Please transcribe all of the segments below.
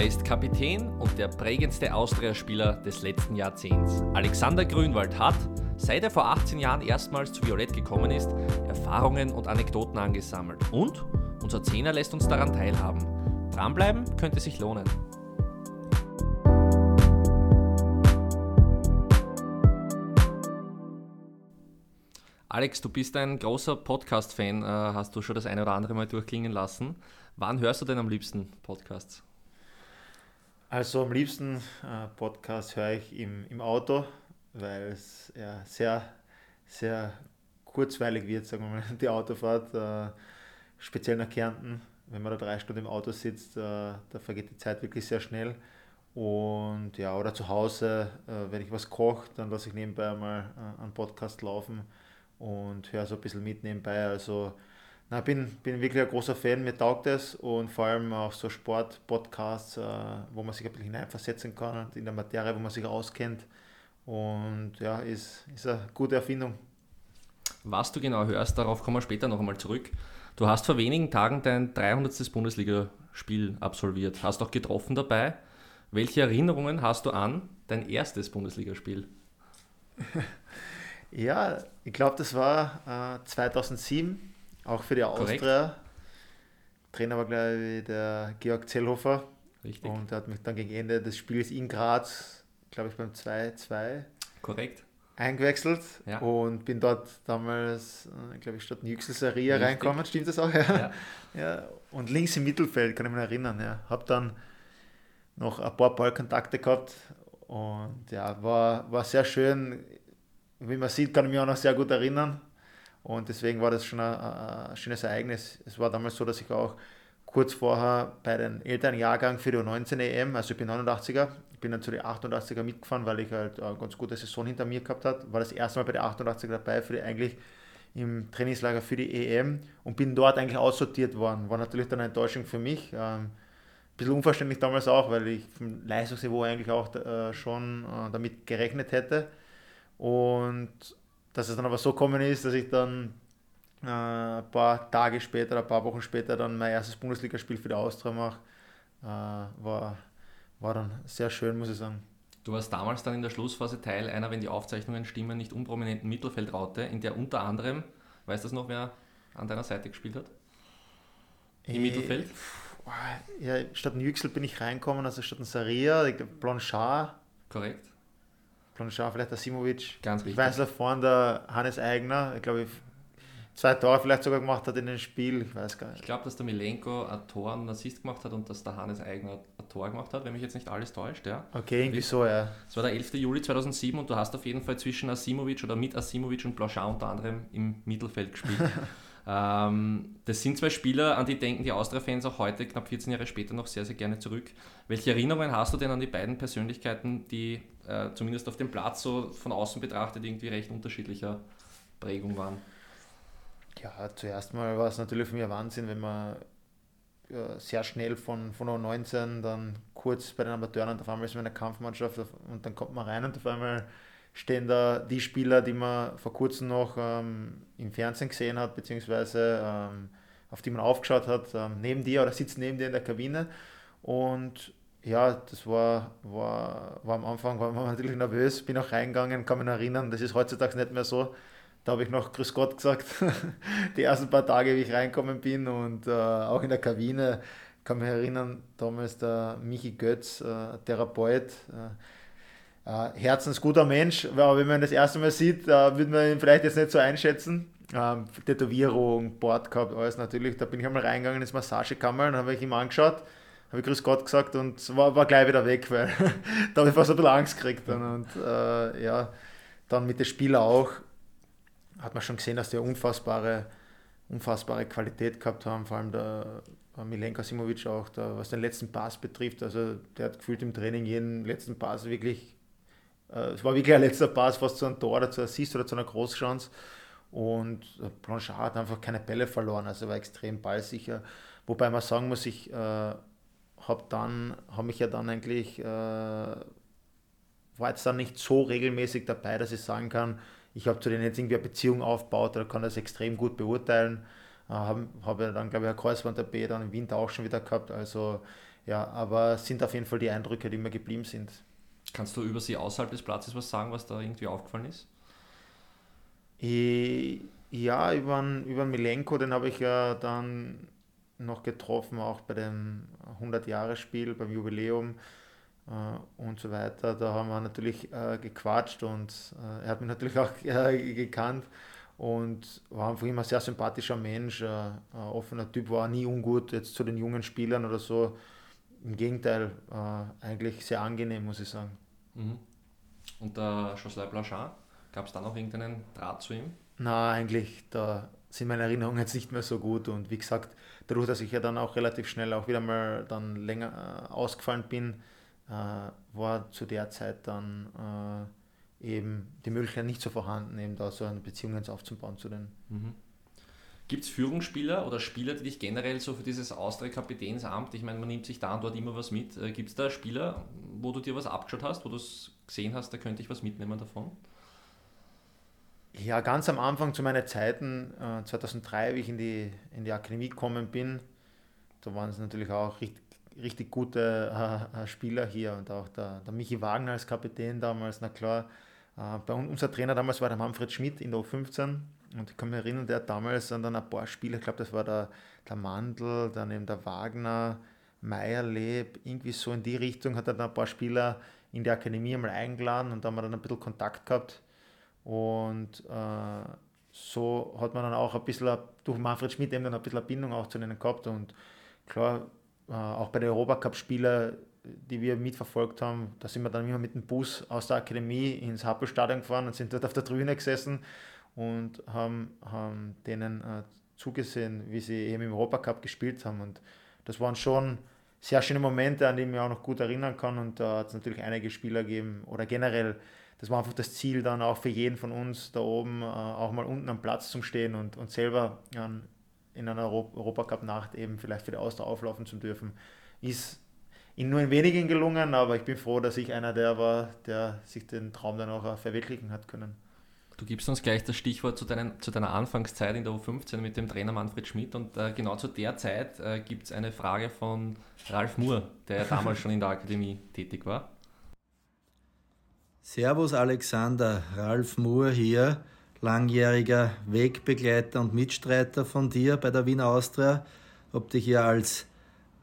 Er ist Kapitän und der prägendste Austria-Spieler des letzten Jahrzehnts. Alexander Grünwald hat, seit er vor 18 Jahren erstmals zu Violett gekommen ist, Erfahrungen und Anekdoten angesammelt. Und unser Zehner lässt uns daran teilhaben. Dranbleiben könnte sich lohnen. Alex, du bist ein großer Podcast-Fan, äh, hast du schon das eine oder andere Mal durchklingen lassen. Wann hörst du denn am liebsten Podcasts? Also am liebsten äh, Podcast höre ich im, im Auto, weil es ja sehr, sehr kurzweilig wird, sagen wir mal, die Autofahrt, äh, speziell nach Kärnten. Wenn man da drei Stunden im Auto sitzt, äh, da vergeht die Zeit wirklich sehr schnell. Und ja, oder zu Hause, äh, wenn ich was koche, dann lasse ich nebenbei mal äh, einen Podcast laufen und höre so ein bisschen mit nebenbei. Also na, bin, bin wirklich ein großer Fan, mir taugt es und vor allem auch so Sport-Podcasts, äh, wo man sich ein bisschen hineinversetzen kann und in der Materie, wo man sich auskennt. Und ja, ist, ist eine gute Erfindung. Was du genau hörst, darauf kommen wir später noch einmal zurück. Du hast vor wenigen Tagen dein 300. Bundesligaspiel absolviert, hast auch getroffen dabei. Welche Erinnerungen hast du an dein erstes Bundesligaspiel? Ja, ich glaube, das war äh, 2007, auch für die Austria. Korrekt. Trainer war, glaube ich, der Georg Zellhofer. Richtig. Und er hat mich dann gegen Ende des Spiels in Graz, glaube ich, beim 2-2 Korrekt. eingewechselt ja. und bin dort damals, äh, glaube ich, statt Nüxel Saria reinkommen. Stimmt das auch? Ja. ja. ja. Und links im Mittelfeld, kann ich mich erinnern. Ja. Habe dann noch ein paar Ballkontakte gehabt und ja, war, war sehr schön wie man sieht, kann ich mich auch noch sehr gut erinnern. Und deswegen war das schon ein, ein schönes Ereignis. Es war damals so, dass ich auch kurz vorher bei den Elternjahrgang für die 19 EM, also ich bin 89er, ich bin dann zu den 88er mitgefahren, weil ich halt eine ganz gute Saison hinter mir gehabt habe. War das erste Mal bei den 88er dabei, für die eigentlich im Trainingslager für die EM und bin dort eigentlich aussortiert worden. War natürlich dann eine Enttäuschung für mich. Ähm, ein bisschen unverständlich damals auch, weil ich vom Leistungsniveau eigentlich auch äh, schon äh, damit gerechnet hätte. Und dass es dann aber so gekommen ist, dass ich dann äh, ein paar Tage später, ein paar Wochen später dann mein erstes Bundesligaspiel für die Austria mache, äh, war, war dann sehr schön, muss ich sagen. Du warst damals dann in der Schlussphase Teil einer, wenn die Aufzeichnungen stimmen, nicht unprominenten Mittelfeldraute, in der unter anderem, weißt du das noch, wer an deiner Seite gespielt hat? Im äh, Mittelfeld? Ja, statt Yüksel bin ich reinkommen, also statt Saria, Blanchard. Korrekt. Planschau, vielleicht der Simovic. Ganz richtig. Ich weiß noch vorne der Hannes Eigner, ich glaube, zwei Tore vielleicht sogar gemacht hat in dem Spiel, ich weiß gar nicht. Ich glaube, dass der Milenko ein Tor und einen Assist gemacht hat und dass der Hannes Eigner ein Tor gemacht hat, wenn mich jetzt nicht alles täuscht. Ja. Okay, irgendwie so, ja. Es war der 11. Juli 2007 und du hast auf jeden Fall zwischen Asimovic oder mit Asimovic und Blanchard unter anderem im Mittelfeld gespielt. Ähm, das sind zwei Spieler, an die denken die Austria-Fans auch heute, knapp 14 Jahre später, noch sehr, sehr gerne zurück. Welche Erinnerungen hast du denn an die beiden Persönlichkeiten, die äh, zumindest auf dem Platz so von außen betrachtet irgendwie recht unterschiedlicher Prägung waren? Ja, zuerst mal war es natürlich für mich ein Wahnsinn, wenn man sehr schnell von, von U19 dann kurz bei den Amateuren und auf einmal ist man in der Kampfmannschaft und dann kommt man rein und auf einmal stehen da die Spieler, die man vor kurzem noch ähm, im Fernsehen gesehen hat, beziehungsweise ähm, auf die man aufgeschaut hat, ähm, neben dir oder sitzen neben dir in der Kabine. Und ja, das war, war, war am Anfang war man natürlich nervös, bin auch reingegangen, kann mich erinnern, das ist heutzutage nicht mehr so. Da habe ich noch Grüß Gott gesagt, die ersten paar Tage, wie ich reinkommen bin und äh, auch in der Kabine, kann mich erinnern, damals der Michi Götz, äh, Therapeut, äh, äh, herzensguter Mensch, aber wenn man das erste Mal sieht, äh, würde man ihn vielleicht jetzt nicht so einschätzen. Ähm, Tätowierung, Bord gehabt, alles natürlich. Da bin ich einmal reingegangen ins Massagekammer und habe ich ihm angeschaut, habe ich Grüß Gott gesagt und war, war gleich wieder weg, weil da habe ich fast ein bisschen Angst gekriegt. Dann. Und äh, ja, dann mit den Spielern auch, hat man schon gesehen, dass die unfassbare, unfassbare Qualität gehabt haben, vor allem der Milenko Simovic auch, der, was den letzten Pass betrifft. Also der hat gefühlt im Training jeden letzten Pass wirklich es war wirklich ein letzter Pass fast zu einem Tor oder zu Assist oder zu einer Großchance. Und Blanchard hat einfach keine Bälle verloren, also war extrem ballsicher. Wobei man sagen muss, ich äh, habe dann, mich ja dann eigentlich, äh, war jetzt dann nicht so regelmäßig dabei, dass ich sagen kann, ich habe zu denen jetzt irgendwie eine Beziehung aufgebaut oder kann das extrem gut beurteilen. Äh, habe hab dann, glaube ich, ein Kreuzband der B dann im Winter auch schon wieder gehabt. Also ja, aber es sind auf jeden Fall die Eindrücke, die mir geblieben sind. Kannst du über sie außerhalb des Platzes was sagen, was da irgendwie aufgefallen ist? Ja, über über Milenko, den habe ich ja dann noch getroffen, auch bei dem 100-Jahres-Spiel, beim Jubiläum äh, und so weiter. Da haben wir natürlich äh, gequatscht und äh, er hat mich natürlich auch äh, gekannt und war einfach immer ein sehr sympathischer Mensch, äh, offener Typ, war nie ungut jetzt zu den jungen Spielern oder so. Im Gegenteil, äh, eigentlich sehr angenehm, muss ich sagen. Mhm. Und der Jocelyn Blanchard, gab es da noch irgendeinen Draht zu ihm? Na, eigentlich, da sind meine Erinnerungen jetzt nicht mehr so gut und wie gesagt, dadurch, dass ich ja dann auch relativ schnell auch wieder mal dann länger äh, ausgefallen bin, äh, war zu der Zeit dann äh, eben die Möglichkeit nicht so vorhanden, eben da so eine Beziehung jetzt aufzubauen zu den. Mhm. Gibt es Führungsspieler oder Spieler, die dich generell so für dieses Austria-Kapitänsamt, ich meine, man nimmt sich da und dort immer was mit, äh, gibt es da Spieler, wo du dir was abgeschaut hast, wo du es gesehen hast, da könnte ich was mitnehmen davon? Ja, ganz am Anfang zu meinen Zeiten, äh, 2003, wie ich in die, in die Akademie gekommen bin, da waren es natürlich auch richtig, richtig gute äh, äh, Spieler hier und auch der, der Michi Wagner als Kapitän damals, na klar. Äh, bei uns, unser Trainer damals war der Manfred Schmidt in der U15 und ich kann mich erinnern, der hat damals dann ein paar Spieler, ich glaube, das war der, der Mandl, dann eben der Wagner, Meierleb, irgendwie so in die Richtung hat er dann ein paar Spieler in die Akademie einmal eingeladen und da haben wir dann ein bisschen Kontakt gehabt. Und äh, so hat man dann auch ein bisschen durch Manfred Schmidt eben dann ein bisschen eine Bindung auch zu denen gehabt. Und klar, äh, auch bei den Europacup-Spielen, die wir mitverfolgt haben, da sind wir dann immer mit dem Bus aus der Akademie ins Happelstadion gefahren und sind dort auf der Tribüne gesessen und haben, haben denen äh, zugesehen, wie sie eben im Europacup gespielt haben und das waren schon sehr schöne Momente, an die ich mich auch noch gut erinnern kann und da hat es natürlich einige Spieler gegeben oder generell das war einfach das Ziel dann auch für jeden von uns da oben, äh, auch mal unten am Platz zu stehen und, und selber ähm, in einer Euro Europacup-Nacht eben vielleicht für die Austria auflaufen zu dürfen. Ist in nur in wenigen gelungen, aber ich bin froh, dass ich einer der war, der sich den Traum dann auch verwirklichen hat können. Du gibst uns gleich das Stichwort zu, deinen, zu deiner Anfangszeit in der U15 mit dem Trainer Manfred Schmidt und äh, genau zu der Zeit äh, gibt es eine Frage von Ralf Moore, der damals schon in der Akademie tätig war. Servus Alexander, Ralf Moore hier, langjähriger Wegbegleiter und Mitstreiter von dir bei der Wiener Austria. Hab dich ja als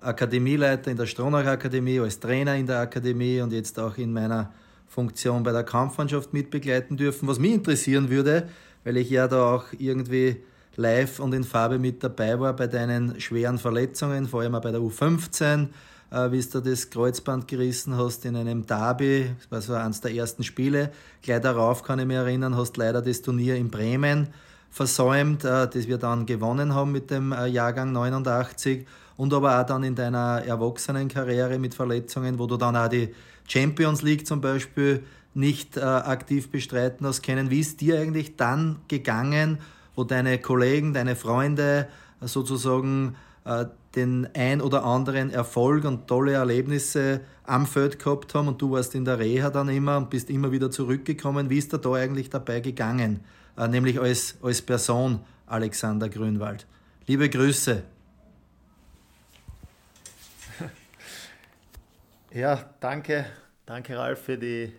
Akademieleiter in der Stronach Akademie, als Trainer in der Akademie und jetzt auch in meiner Funktion bei der Kampfmannschaft mitbegleiten dürfen. Was mich interessieren würde, weil ich ja da auch irgendwie live und in Farbe mit dabei war bei deinen schweren Verletzungen, vor allem auch bei der U15, äh, wie du das Kreuzband gerissen hast in einem Derby, das war so eines der ersten Spiele. Gleich darauf kann ich mich erinnern, hast leider das Turnier in Bremen versäumt, äh, das wir dann gewonnen haben mit dem äh, Jahrgang 89 und aber auch dann in deiner Erwachsenenkarriere mit Verletzungen, wo du dann auch die Champions League zum Beispiel nicht äh, aktiv bestreiten hast können. Wie ist dir eigentlich dann gegangen, wo deine Kollegen, deine Freunde äh, sozusagen äh, den ein oder anderen Erfolg und tolle Erlebnisse am Feld gehabt haben und du warst in der Reha dann immer und bist immer wieder zurückgekommen. Wie ist dir da eigentlich dabei gegangen? Äh, nämlich als, als Person, Alexander Grünwald. Liebe Grüße. Ja, danke. Danke, Ralf, für die.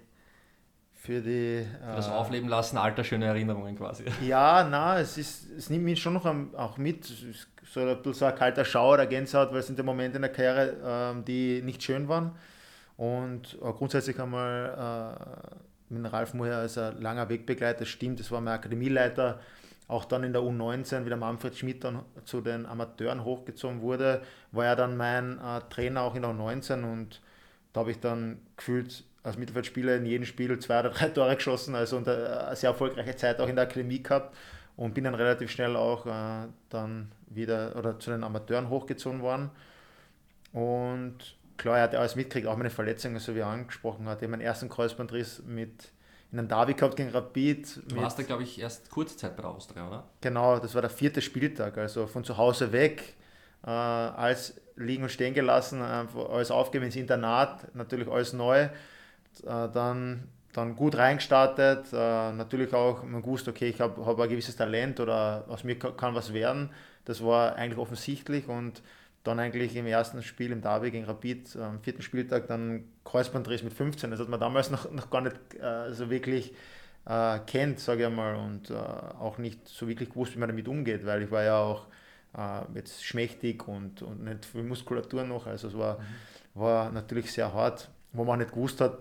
Für die das äh, Aufleben lassen alter schöne Erinnerungen quasi. Ja, na, es, ist, es nimmt mich schon noch auch mit. Es so ein so ein kalter Schauer der Gänsehaut, weil es sind die Momente in der Karriere, ähm, die nicht schön waren. Und äh, grundsätzlich einmal äh, mit Ralf Moher als ein langer Wegbegleiter, stimmt, das war mein Akademieleiter, auch dann in der U19, wie der Manfred Schmidt dann zu den Amateuren hochgezogen wurde, war er dann mein äh, Trainer auch in der U19 und da habe ich dann gefühlt als Mittelfeldspieler in jedem Spiel zwei oder drei Tore geschossen, also eine sehr erfolgreiche Zeit auch in der Akademie gehabt und bin dann relativ schnell auch äh, dann wieder oder zu den Amateuren hochgezogen worden. Und klar, er hat alles mitgekriegt, auch meine Verletzungen, so wie er angesprochen hat. Ich habe meinen ersten Kreuzbandriss mit in einem Derby gehabt gegen Rapid. Du warst da, glaube ich, erst kurze Zeit bei der Austria, oder? Genau, das war der vierte Spieltag, also von zu Hause weg, äh, alles liegen und stehen gelassen, alles aufgeben ins Internat, natürlich alles neu. Äh, dann dann gut reingestartet, äh, natürlich auch, man wusste, okay, ich habe hab ein gewisses Talent oder aus mir kann was werden. Das war eigentlich offensichtlich und dann eigentlich im ersten Spiel im Derby gegen Rapid am vierten Spieltag dann Kreuzbandriss mit 15. Das hat man damals noch, noch gar nicht äh, so wirklich äh, kennt, sage ich einmal, und äh, auch nicht so wirklich gewusst, wie man damit umgeht, weil ich war ja auch äh, jetzt schmächtig und, und nicht viel Muskulatur noch. Also es war, war natürlich sehr hart, wo man nicht gewusst hat,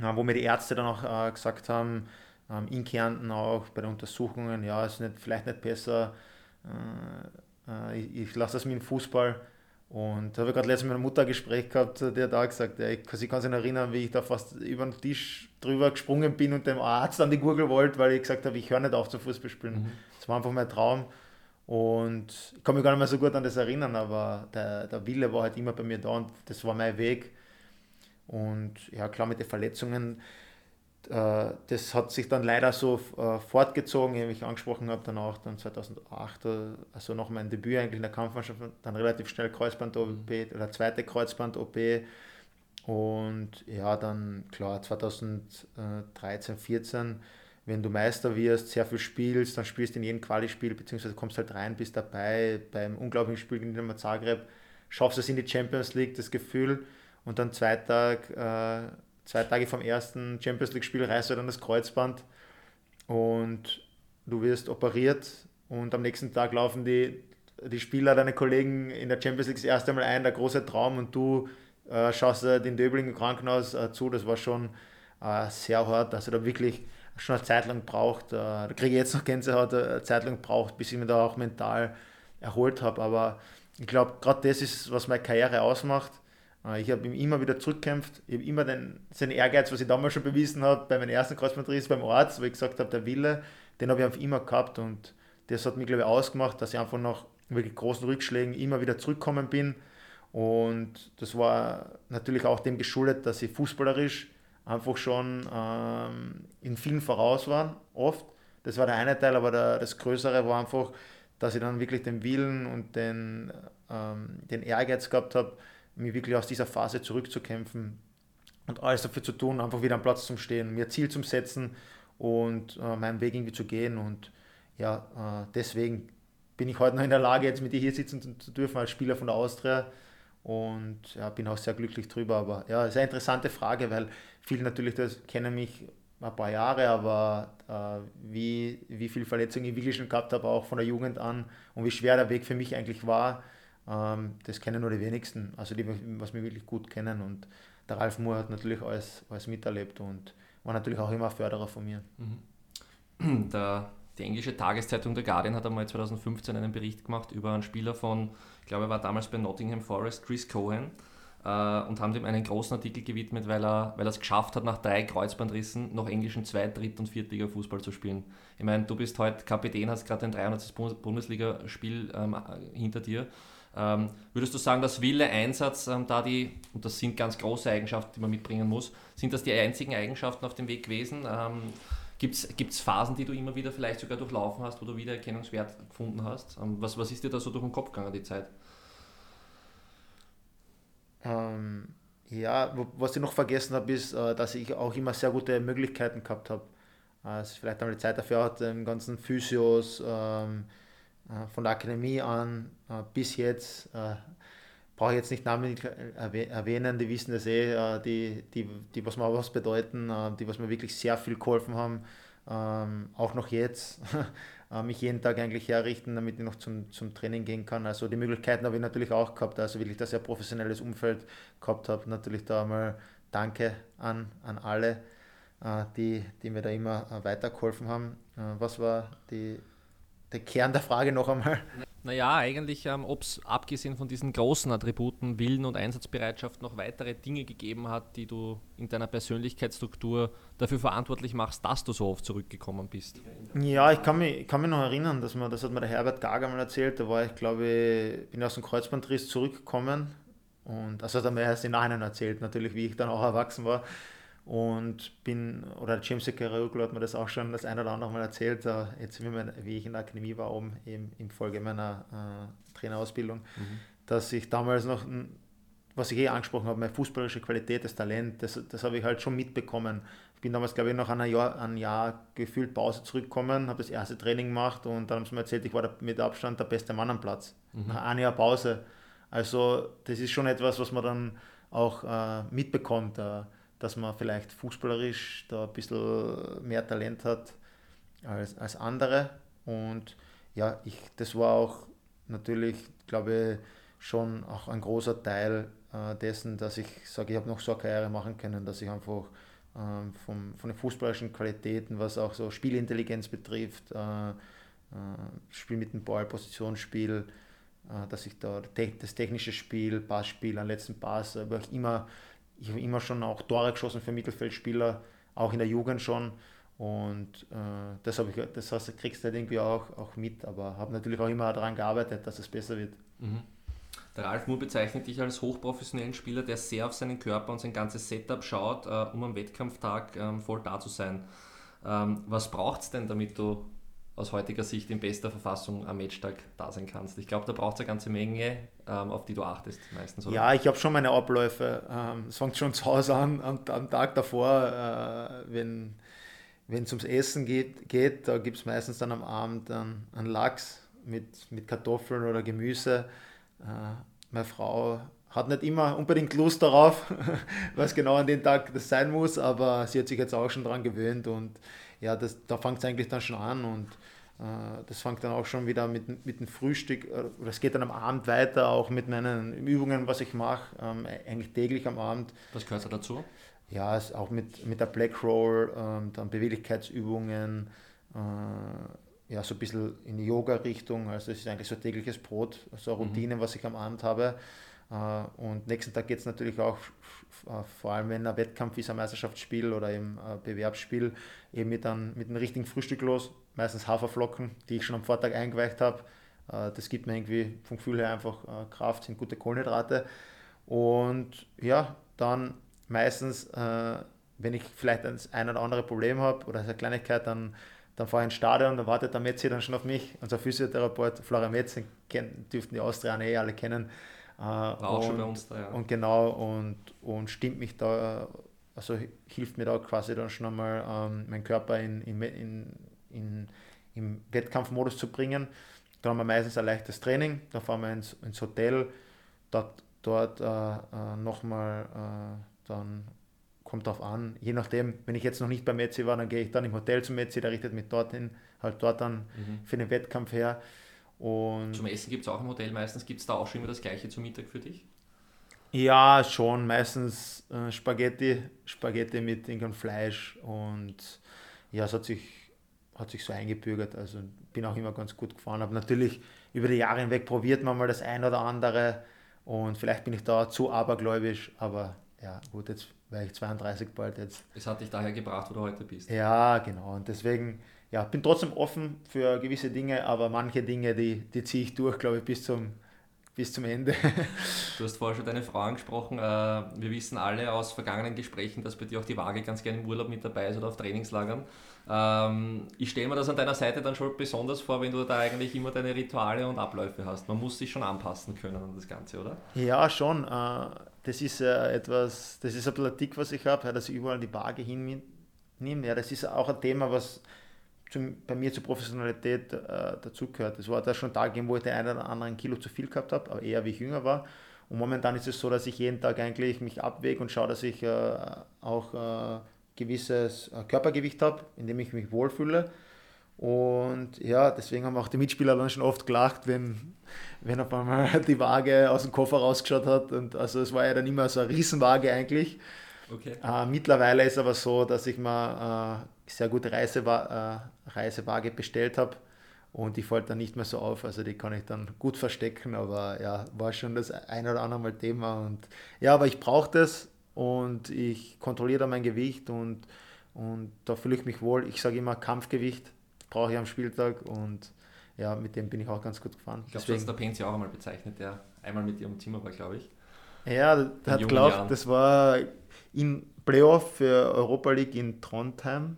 äh, wo mir die Ärzte dann auch äh, gesagt haben, ähm, in Kärnten auch bei den Untersuchungen, ja, es ist nicht, vielleicht nicht besser, äh, ich, ich lasse das mit dem Fußball. Und da habe ich gerade letztens mit meiner Mutter ein Gespräch gehabt, die hat auch gesagt, ja, ich, ich kann sich erinnern, wie ich da fast über den Tisch drüber gesprungen bin und dem Arzt an die Gurgel wollte, weil ich gesagt habe, ich höre nicht auf zu Fußball spielen. Mhm. Das war einfach mein Traum. Und ich kann mich gar nicht mehr so gut an das erinnern, aber der, der Wille war halt immer bei mir da und das war mein Weg. Und ja, klar, mit den Verletzungen, äh, das hat sich dann leider so äh, fortgezogen, wie ich angesprochen habe, dann auch dann 2008, äh, also nach meinem Debüt eigentlich in der Kampfmannschaft, dann relativ schnell Kreuzband-OP mhm. oder zweite Kreuzband-OP. Und ja, dann klar, 2013, 14 wenn du Meister wirst, sehr viel spielst, dann spielst du in jedem Quali-Spiel, beziehungsweise kommst halt rein, bist dabei, beim unglaublichen Spiel gegen den Zagreb, schaffst es in die Champions League, das Gefühl, und dann zwei, Tag, äh, zwei Tage vom ersten Champions League-Spiel reißt du dann das Kreuzband und du wirst operiert und am nächsten Tag laufen die, die Spieler, deine Kollegen in der Champions League das erste Mal ein, der große Traum und du äh, schaust den Döbling im Krankenhaus äh, zu, das war schon äh, sehr hart, also da wirklich schon eine Zeit lang braucht, äh, da kriege ich jetzt noch Gänsehaut, äh, eine Zeit lang braucht, bis ich mich da auch mental erholt habe. Aber ich glaube, gerade das ist, was meine Karriere ausmacht. Äh, ich habe immer wieder zurückgekämpft. Ich habe immer den, den Ehrgeiz, was ich damals schon bewiesen habe, bei meinem ersten Kreuzbandriss beim Arzt, wo ich gesagt habe, der Wille, den habe ich einfach immer gehabt. Und das hat mich, glaube ich, ausgemacht, dass ich einfach nach wirklich großen Rückschlägen immer wieder zurückgekommen bin. Und das war natürlich auch dem geschuldet, dass ich fußballerisch einfach schon ähm, in vielen voraus waren, oft. Das war der eine Teil, aber der, das Größere war einfach, dass ich dann wirklich den Willen und den, ähm, den Ehrgeiz gehabt habe, mich wirklich aus dieser Phase zurückzukämpfen und alles dafür zu tun, einfach wieder am Platz zu stehen, mir Ziel zu setzen und äh, meinen Weg irgendwie zu gehen. Und ja, äh, deswegen bin ich heute noch in der Lage, jetzt mit dir hier sitzen zu, dürfen als Spieler von der Austria und ja, bin auch sehr glücklich drüber. Aber ja, ist eine interessante Frage, weil viele natürlich das kennen mich ein paar Jahre, aber äh, wie, wie viel Verletzungen ich wirklich schon gehabt habe, auch von der Jugend an und wie schwer der Weg für mich eigentlich war, ähm, das kennen nur die wenigsten, also die, was mich wirklich gut kennen. Und der Ralf Moore hat natürlich alles, alles miterlebt und war natürlich auch immer ein Förderer von mir. Mhm. Der, die englische Tageszeitung The Guardian hat einmal 2015 einen Bericht gemacht über einen Spieler von ich glaube, er war damals bei Nottingham Forest, Chris Cohen, äh, und haben ihm einen großen Artikel gewidmet, weil er, weil er es geschafft hat, nach drei Kreuzbandrissen noch englischen Zweit-, Dritt- und Viertliga-Fußball zu spielen. Ich meine, du bist heute Kapitän, hast gerade ein 300. Bundesligaspiel ähm, hinter dir. Ähm, würdest du sagen, dass Wille, Einsatz, ähm, da die, und das sind ganz große Eigenschaften, die man mitbringen muss, sind das die einzigen Eigenschaften auf dem Weg gewesen? Ähm, Gibt es Phasen, die du immer wieder vielleicht sogar durchlaufen hast, wo du Wiedererkennungswert gefunden hast? Ähm, was, was ist dir da so durch den Kopf gegangen, die Zeit? Ähm, ja, was ich noch vergessen habe, ist, äh, dass ich auch immer sehr gute Möglichkeiten gehabt habe. Also vielleicht einmal die Zeit dafür hat, den ganzen Physios ähm, äh, von der Akademie an äh, bis jetzt brauche ich jetzt nicht Namen erwähnen, die wissen das eh, äh, die, die, die was mir was bedeuten, äh, die was mir wirklich sehr viel geholfen haben, ähm, auch noch jetzt, äh, mich jeden Tag eigentlich herrichten, damit ich noch zum, zum Training gehen kann. Also die Möglichkeiten habe ich natürlich auch gehabt, also wirklich ein sehr professionelles Umfeld gehabt habe. Natürlich da einmal Danke an, an alle, die, die mir da immer weitergeholfen haben. Was war die, der Kern der Frage noch einmal? Naja, eigentlich, ähm, ob es abgesehen von diesen großen Attributen, Willen und Einsatzbereitschaft noch weitere Dinge gegeben hat, die du in deiner Persönlichkeitsstruktur dafür verantwortlich machst, dass du so oft zurückgekommen bist. Ja, ich kann mich, kann mich noch erinnern, dass man, das hat mir der Herbert Gager mal erzählt, da war ich, glaube ich, bin aus dem Kreuzbandriss zurückgekommen und das hat er mir erst im Nachhinein erzählt, natürlich, wie ich dann auch erwachsen war und bin, oder James Carrero hat mir das auch schon das ein oder andere Mal erzählt, äh, jetzt wie, ich in der Akademie war, oben im, im Folge meiner äh, Trainerausbildung, mhm. dass ich damals noch, was ich eh angesprochen habe, meine fußballische Qualität, das Talent, das, das habe ich halt schon mitbekommen. Ich bin damals, glaube ich, nach einem Jahr, ein Jahr gefühlt Pause zurückgekommen, habe das erste Training gemacht und dann haben sie mir erzählt, ich war mit Abstand der beste Mann am Platz. Mhm. Nach einem Jahr Pause. Also das ist schon etwas, was man dann auch äh, mitbekommt, äh, dass man vielleicht fußballerisch da ein bisschen mehr Talent hat als, als andere. Und ja, ich, das war auch natürlich, glaube ich, schon auch ein großer Teil äh, dessen, dass ich sage, ich habe noch so eine Karriere machen können, dass ich einfach ähm, vom, von den fußballerischen Qualitäten, was auch so Spielintelligenz betrifft, äh, äh, Spiel mit dem Ball, Positionsspiel, äh, dass ich da das technische Spiel, Passspiel, einen letzten Pass, aber ich immer, ich habe immer schon auch Tore geschossen für Mittelfeldspieler, auch in der Jugend schon. Und äh, das, ich, das heißt, kriegst du halt irgendwie auch, auch mit, aber habe natürlich auch immer daran gearbeitet, dass es besser wird. Mhm. Der Ralf Moore bezeichnet dich als hochprofessionellen Spieler, der sehr auf seinen Körper und sein ganzes Setup schaut, äh, um am Wettkampftag ähm, voll da zu sein. Ähm, was braucht es denn, damit du aus heutiger Sicht in bester Verfassung am Matchtag da sein kannst. Ich glaube, da braucht es eine ganze Menge, ähm, auf die du achtest meistens. Oder? Ja, ich habe schon meine Abläufe. Ähm, es fängt schon zu Hause an, am, am Tag davor, äh, wenn es ums Essen geht, geht da gibt es meistens dann am Abend einen, einen Lachs mit, mit Kartoffeln oder Gemüse. Äh, meine Frau hat nicht immer unbedingt Lust darauf, was genau an dem Tag das sein muss, aber sie hat sich jetzt auch schon daran gewöhnt und ja, das, da fängt es eigentlich dann schon an und das fängt dann auch schon wieder mit, mit dem Frühstück, äh, oder es geht dann am Abend weiter, auch mit meinen Übungen, was ich mache, ähm, eigentlich täglich am Abend. Was gehört da dazu? Ja, auch mit, mit der Black Roll, ähm, dann Beweglichkeitsübungen, äh, ja, so ein bisschen in die Yoga-Richtung, also es ist eigentlich so tägliches Brot, so eine mhm. Routine, mhm. was ich am Abend habe. Äh, und nächsten Tag geht es natürlich auch, äh, vor allem wenn ein Wettkampf ist, ein Meisterschaftsspiel oder ein Bewerbsspiel, eben mit, einem, mit einem richtigen Frühstück los. Meistens Haferflocken, die ich schon am Vortag eingeweicht habe. Äh, das gibt mir irgendwie vom Gefühl her einfach Kraft, sind gute Kohlenhydrate. Und ja, dann meistens, wenn ich vielleicht ein oder andere Problem habe oder eine Kleinigkeit, dann dann fahre ich ins Stadion, da wartet der Metzi dann schon auf mich. Unser Physiotherapeut Florian Metz, den dürften die Austrianer eh alle kennen. Äh, War auch und, schon bei uns da, ja. Und genau, und, und stimmt mich da, also hilft mir da quasi dann schon einmal, ähm, meinen Körper in, in, in, in, im Wettkampfmodus zu bringen. Dann haben wir meistens ein leichtes Training, dann fahren wir ins, ins Hotel, dort, dort äh, äh, nochmal äh, dann kommt darauf an, je nachdem, wenn ich jetzt noch nicht beim Metzi war, dann gehe ich dann im Hotel zum Metzi, der richtet mich dorthin, halt dort dann mhm. für den Wettkampf her. Und zum Essen gibt es auch im Hotel meistens. Gibt es da auch schon immer das gleiche zum Mittag für dich? Ja, schon. Meistens äh, Spaghetti, Spaghetti mit irgendeinem Fleisch und ja, es hat sich, hat sich so eingebürgert. Also bin auch immer ganz gut gefahren. Aber natürlich über die Jahre hinweg probiert man mal das ein oder andere und vielleicht bin ich da zu abergläubisch, aber ja, gut, jetzt wäre ich 32 bald jetzt. Es hat dich daher gebracht, wo du heute bist. Ja, genau. Und deswegen ja, bin trotzdem offen für gewisse Dinge, aber manche Dinge, die, die ziehe ich durch, glaube ich, bis zum, bis zum Ende. Du hast vorher schon deine Frau angesprochen. Äh, wir wissen alle aus vergangenen Gesprächen, dass bei dir auch die Waage ganz gerne im Urlaub mit dabei ist oder auf Trainingslagern. Ähm, ich stelle mir das an deiner Seite dann schon besonders vor, wenn du da eigentlich immer deine Rituale und Abläufe hast. Man muss sich schon anpassen können an das Ganze, oder? Ja, schon. Äh, das ist etwas, das ist ein Politik, was ich habe, dass ich überall die Waage hinnehme. Ja, das ist auch ein Thema, was zum, bei mir zur Professionalität äh, dazugehört. Es war da schon Tage, wo ich den einen oder anderen Kilo zu viel gehabt habe, aber eher wie ich jünger war. Und momentan ist es so, dass ich jeden Tag eigentlich mich abwege und schaue, dass ich äh, auch äh, gewisses äh, Körpergewicht habe, in dem ich mich wohlfühle. Und ja, deswegen haben auch die Mitspieler dann schon oft gelacht, wenn, wenn auf einmal die Waage aus dem Koffer rausgeschaut hat. Und also es war ja dann immer so eine Riesenwaage eigentlich. Okay. Äh, mittlerweile ist aber so, dass ich mal äh, sehr gute Reisewa äh, Reisewaage bestellt habe und die fällt dann nicht mehr so auf. Also die kann ich dann gut verstecken, aber ja, war schon das ein oder andere Mal Thema. Und ja, aber ich brauche das und ich kontrolliere da mein Gewicht und, und da fühle ich mich wohl. Ich sage immer Kampfgewicht brauche ich am Spieltag und ja, mit dem bin ich auch ganz gut gefahren. Ich glaube, du hast der Penzi auch einmal bezeichnet, der einmal mit im Zimmer war, glaube ich. Ja, der hat glaubt, das war in Playoff für Europa League in Trondheim,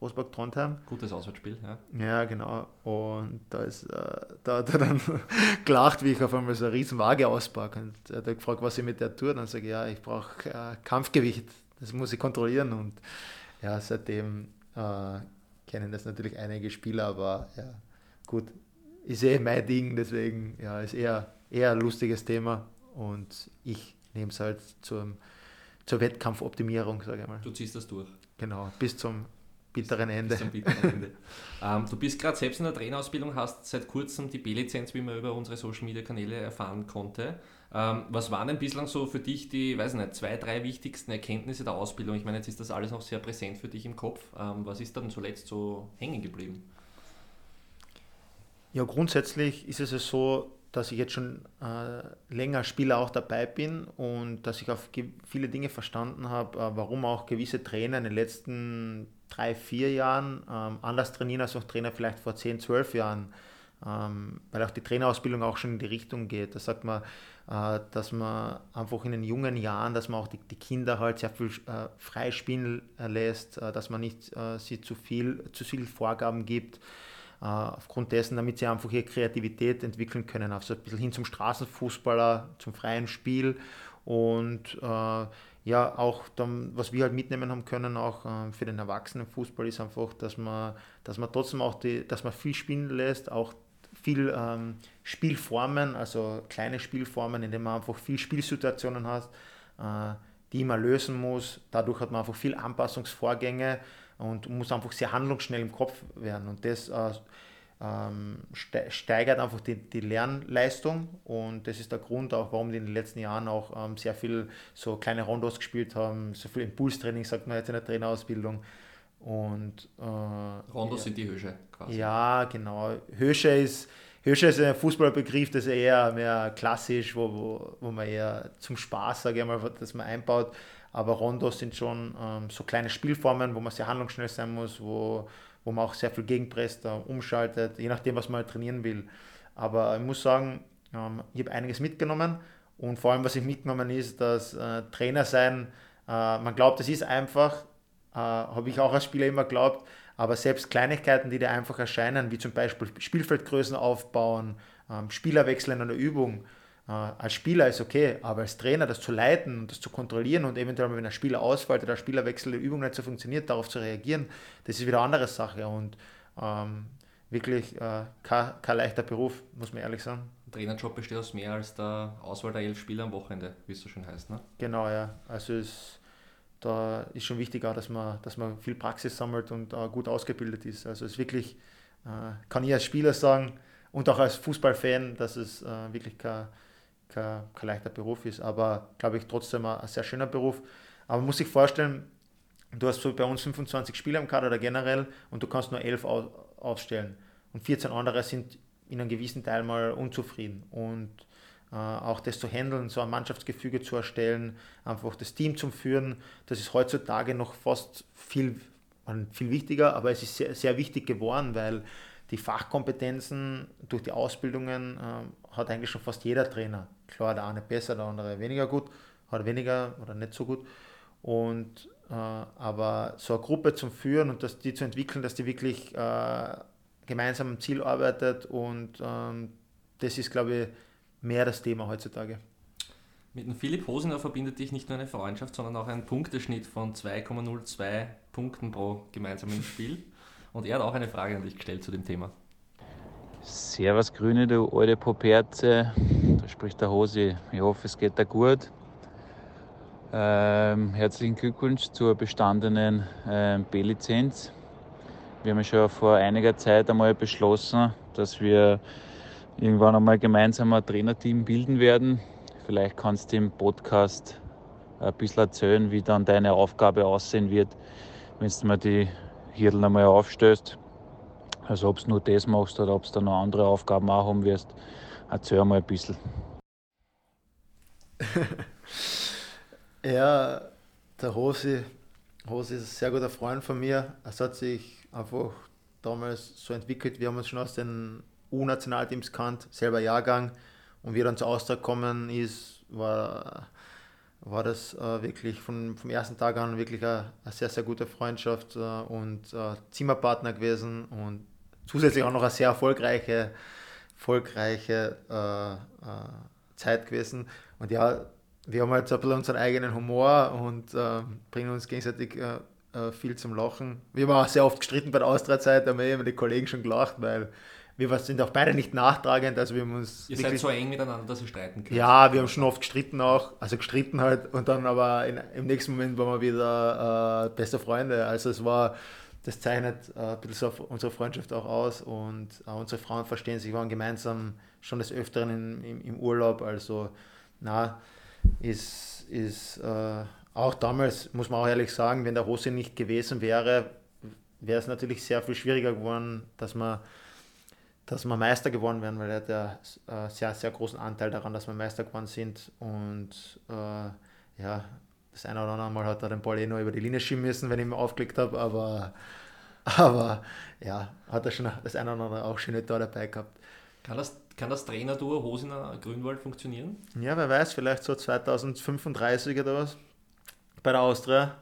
Rosberg Trondheim. Gutes Auswärtsspiel, ja. Ja, genau. Und da, ist, äh, da hat er dann gelacht, wie ich auf einmal so eine riesen Waage auspacke. Und er hat gefragt, was ich mit der tue. Dann sage ich, ja, ich brauche äh, Kampfgewicht. Das muss ich kontrollieren. Und ja, seitdem äh, kennen das natürlich einige Spieler, aber ja, gut, ist eh mein Ding, deswegen ja, ist eher eher ein lustiges Thema und ich nehme es halt zum, zur Wettkampfoptimierung, sage ich mal. Du ziehst das durch. Genau, bis zum bitteren Ende. Bitteren Ende. ähm, du bist gerade selbst in der Trainerausbildung, hast seit kurzem die B-Lizenz, wie man über unsere Social Media Kanäle erfahren konnte. Ähm, was waren denn bislang so für dich die, weiß nicht, zwei, drei wichtigsten Erkenntnisse der Ausbildung? Ich meine, jetzt ist das alles noch sehr präsent für dich im Kopf. Ähm, was ist dann zuletzt so hängen geblieben? Ja, grundsätzlich ist es so, dass ich jetzt schon äh, länger Spieler auch dabei bin und dass ich auf viele Dinge verstanden habe, äh, warum auch gewisse Trainer in den letzten drei, vier Jahren ähm, anders trainieren als auch Trainer vielleicht vor zehn, zwölf Jahren, ähm, weil auch die Trainerausbildung auch schon in die Richtung geht. Da sagt man, äh, dass man einfach in den jungen Jahren, dass man auch die, die Kinder halt sehr viel äh, frei spielen lässt, äh, dass man nicht äh, sie zu viel, zu viel Vorgaben gibt äh, aufgrund dessen, damit sie einfach ihre Kreativität entwickeln können, also ein bisschen hin zum Straßenfußballer, zum freien Spiel. Und äh, ja, auch dann, was wir halt mitnehmen haben können, auch äh, für den Erwachsenenfußball, ist einfach, dass man, dass man trotzdem auch die, dass man viel spielen lässt, auch viel ähm, Spielformen, also kleine Spielformen, in denen man einfach viel Spielsituationen hat, äh, die man lösen muss. Dadurch hat man einfach viel Anpassungsvorgänge und muss einfach sehr handlungsschnell im Kopf werden. Und das äh, ähm, steigert einfach die, die, Lernleistung und das ist der Grund auch, warum die in den letzten Jahren auch ähm, sehr viel so kleine Rondos gespielt haben, so viel Impulstraining, sagt man jetzt in der Trainerausbildung. Und, äh, Rondos ja, sind die Hösche quasi. Ja, genau. Hösche ist, Hösche ist ein Fußballbegriff, das ist eher mehr klassisch, wo, wo, wo man eher zum Spaß, sage ich mal, dass man einbaut. Aber Rondos sind schon ähm, so kleine Spielformen, wo man sehr handlungsschnell sein muss, wo, wo man auch sehr viel gegenpresst, äh, umschaltet, je nachdem, was man halt trainieren will. Aber ich muss sagen, ähm, ich habe einiges mitgenommen und vor allem, was ich mitgenommen ist, dass äh, Trainer sein, äh, man glaubt, es ist einfach, äh, habe ich auch als Spieler immer geglaubt, aber selbst Kleinigkeiten, die dir einfach erscheinen, wie zum Beispiel Spielfeldgrößen aufbauen, ähm, Spielerwechsel in einer Übung, als Spieler ist okay, aber als Trainer das zu leiten und das zu kontrollieren und eventuell, wenn ein Spieler ausfällt oder der Spielerwechsel, die Übung nicht so funktioniert, darauf zu reagieren, das ist wieder eine andere Sache und ähm, wirklich äh, kein, kein, leichter Beruf, muss man ehrlich sagen. Trainerjob besteht aus mehr als der Auswahl der elf Spieler am Wochenende, wie es so schön heißt. Ne? Genau, ja. Also es, da ist schon wichtiger, dass man, dass man viel Praxis sammelt und äh, gut ausgebildet ist. Also es ist wirklich, äh, kann ich als Spieler sagen und auch als Fußballfan, dass es äh, wirklich kein kein, kein leichter Beruf ist, aber glaube ich trotzdem ein, ein, sehr schöner Beruf. Aber man muss sich vorstellen, du hast so bei uns 25 Spieler im Kader oder generell und du kannst nur 11 aus, ausstellen und 14 andere sind in einem gewissen Teil mal unzufrieden und äh, auch das zu handeln, so ein Mannschaftsgefüge zu erstellen, einfach das Team zu führen, das ist heutzutage noch fast viel, viel wichtiger, aber es ist sehr, sehr wichtig geworden, weil die Fachkompetenzen durch die Ausbildungen äh, hat eigentlich schon fast jeder Trainer. Klar, der eine besser, der andere weniger gut, hat weniger oder nicht so gut. Und äh, aber so eine Gruppe zum Führen und das, die zu entwickeln, dass die wirklich äh, gemeinsam am Ziel arbeitet und ähm, das ist, glaube ich, mehr das Thema heutzutage. Mit dem Philipp Hosiner verbindet dich nicht nur eine Freundschaft, sondern auch ein Punkteschnitt von 2,02 Punkten pro gemeinsamen Spiel. Und er hat auch eine Frage an dich gestellt zu dem Thema. Servus Grüne, du alte Poperze. Da spricht der Hose. Ich hoffe, es geht dir gut. Ähm, herzlichen Glückwunsch zur bestandenen ähm, B-Lizenz. Wir haben ja schon vor einiger Zeit einmal beschlossen, dass wir irgendwann einmal gemeinsam ein Trainerteam bilden werden. Vielleicht kannst du im Podcast ein bisschen erzählen, wie dann deine Aufgabe aussehen wird, wenn du mir die Hirtel einmal aufstößt. Also ob du nur das machst oder ob du da noch andere Aufgaben auch haben wirst, erzähl mal ein bisschen. ja, der Hosi, Hosi ist ein sehr guter Freund von mir. Es hat sich einfach damals so entwickelt, wir haben uns schon aus den U-Nationalteams kannt, selber Jahrgang. Und wie er dann zu Austria gekommen ist, war war das äh, wirklich von, vom ersten Tag an wirklich eine, sehr, sehr gute Freundschaft äh, und äh, Zimmerpartner gewesen und zusätzlich auch noch eine sehr erfolgreiche, erfolgreiche äh, äh, Zeit gewesen. Und ja, wir haben halt so ein bisschen unseren eigenen Humor und äh, bringen uns gegenseitig viel zum Lachen. Wir haben auch sehr oft gestritten bei der Austria-Zeit, da haben immer die Kollegen schon gelacht, weil wir sind auch beide nicht nachtragend, also wir haben uns. Ihr seid so eng miteinander, dass ihr streiten könnt. Ja, wir haben schon oft gestritten auch, also gestritten halt und dann aber in, im nächsten Moment waren wir wieder äh, beste Freunde. Also es war, das zeichnet äh, ein bisschen so unsere Freundschaft auch aus und äh, unsere Frauen verstehen sich, waren gemeinsam schon des Öfteren in, im, im, Urlaub, also na, ist, ist äh, auch damals, muss man auch ehrlich sagen, wenn der Hose nicht gewesen wäre, wäre es natürlich sehr viel schwieriger geworden, dass man dass wir Meister geworden wären, weil er hat ja äh, sehr, sehr großen Anteil daran, dass wir Meister geworden sind. Und äh, ja, das eine oder andere Mal hat er den Ball eh nur über die Linie schieben müssen, wenn ich ihn aufgelegt habe, aber, aber ja, hat er schon das eine oder andere auch schöne Tor dabei gehabt. Kann das, kann das Trainer-Duo Hosiner Grünwald funktionieren? Ja, wer weiß, vielleicht so 2035 oder was bei der Austria.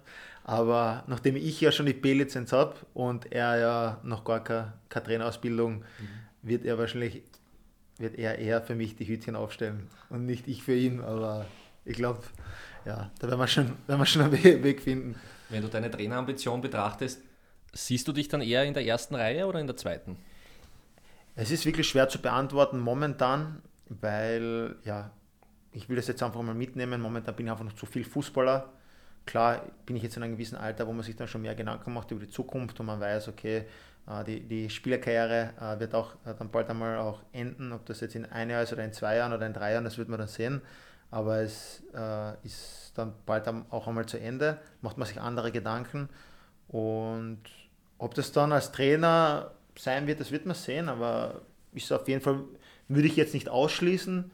Aber nachdem ich ja schon die B-Lizenz habe und er ja noch gar keine, keine Trainerausbildung mhm wird er wahrscheinlich, wird er eher für mich die Hütchen aufstellen und nicht ich für ihn, aber ich glaube, ja, da werden wir schon, werden wir schon einen Weg finden. Wenn du deine Trainerambition betrachtest, siehst du dich dann eher in der ersten Reihe oder in der zweiten? Es ist wirklich schwer zu beantworten momentan, weil, ja, ich will das jetzt einfach mal mitnehmen. Momentan bin ich einfach noch zu viel Fußballer. Klar bin ich jetzt in einem gewissen Alter, wo man sich dann schon mehr Gedanken macht über die Zukunft und man weiß, okay, äh, die, die Spielerkarriere äh, wird auch äh, dann bald einmal auch enden, ob das jetzt in ein Jahr ist oder in zwei Jahren oder in drei Jahren, das wird man dann sehen. Aber es ist dann bald auch einmal zu Ende, macht man sich andere Gedanken. Und ob das dann als Trainer sein wird, das wird man sehen, aber ist auf jeden Fall, würde ich jetzt nicht ausschließen,